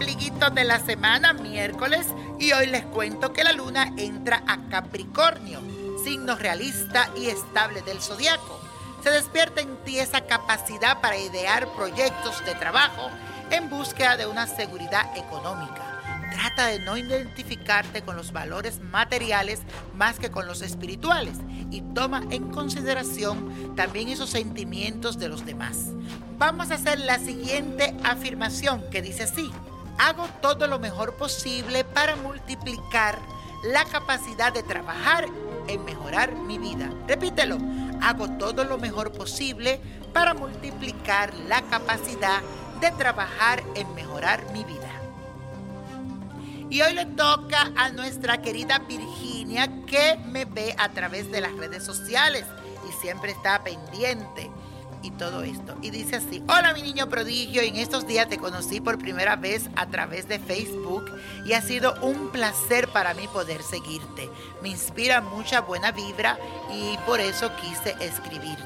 Inicio de la semana, miércoles, y hoy les cuento que la luna entra a Capricornio, signo realista y estable del zodiaco. Se despierta en ti esa capacidad para idear proyectos de trabajo en búsqueda de una seguridad económica. Trata de no identificarte con los valores materiales más que con los espirituales y toma en consideración también esos sentimientos de los demás. Vamos a hacer la siguiente afirmación que dice así. Hago todo lo mejor posible para multiplicar la capacidad de trabajar en mejorar mi vida. Repítelo. Hago todo lo mejor posible para multiplicar la capacidad de trabajar en mejorar mi vida. Y hoy le toca a nuestra querida Virginia que me ve a través de las redes sociales y siempre está pendiente y todo esto. Y dice así, hola mi niño prodigio, en estos días te conocí por primera vez a través de Facebook y ha sido un placer para mí poder seguirte. Me inspira mucha buena vibra y por eso quise escribirte.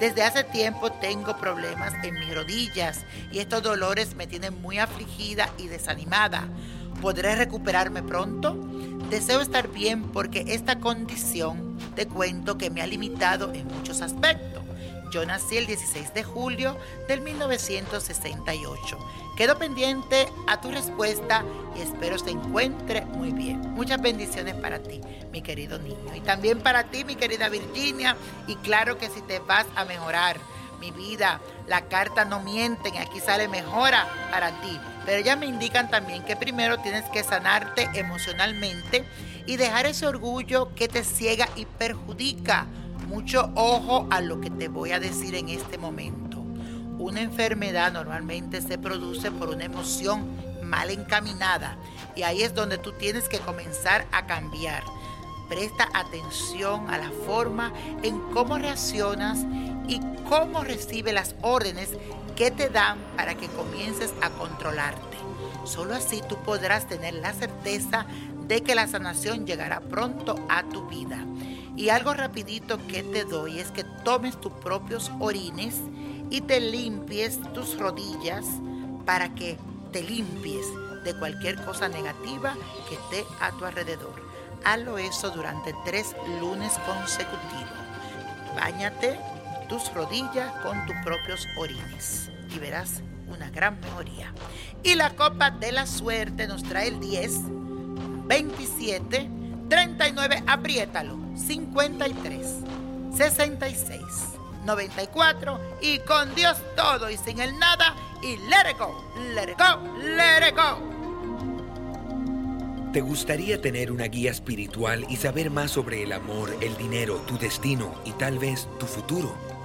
Desde hace tiempo tengo problemas en mis rodillas y estos dolores me tienen muy afligida y desanimada. ¿Podré recuperarme pronto? Deseo estar bien porque esta condición te cuento que me ha limitado en muchos aspectos. Yo nací el 16 de julio del 1968. Quedo pendiente a tu respuesta y espero se encuentre muy bien. Muchas bendiciones para ti, mi querido niño. Y también para ti, mi querida Virginia. Y claro que si te vas a mejorar, mi vida, la carta no mienten, aquí sale mejora para ti. Pero ya me indican también que primero tienes que sanarte emocionalmente y dejar ese orgullo que te ciega y perjudica mucho ojo a lo que te voy a decir en este momento. Una enfermedad normalmente se produce por una emoción mal encaminada y ahí es donde tú tienes que comenzar a cambiar. Presta atención a la forma en cómo reaccionas y cómo recibe las órdenes que te dan para que comiences a controlarte. Solo así tú podrás tener la certeza de que la sanación llegará pronto a tu vida. Y algo rapidito que te doy es que tomes tus propios orines y te limpies tus rodillas para que te limpies de cualquier cosa negativa que esté a tu alrededor. Hazlo eso durante tres lunes consecutivos. Báñate tus rodillas con tus propios orines y verás una gran mejoría. Y la copa de la suerte nos trae el 10, 27, 39, apriétalo. 53, 66, 94 y con Dios todo y sin el nada y let it go, let it go, let it go. ¿Te gustaría tener una guía espiritual y saber más sobre el amor, el dinero, tu destino y tal vez tu futuro?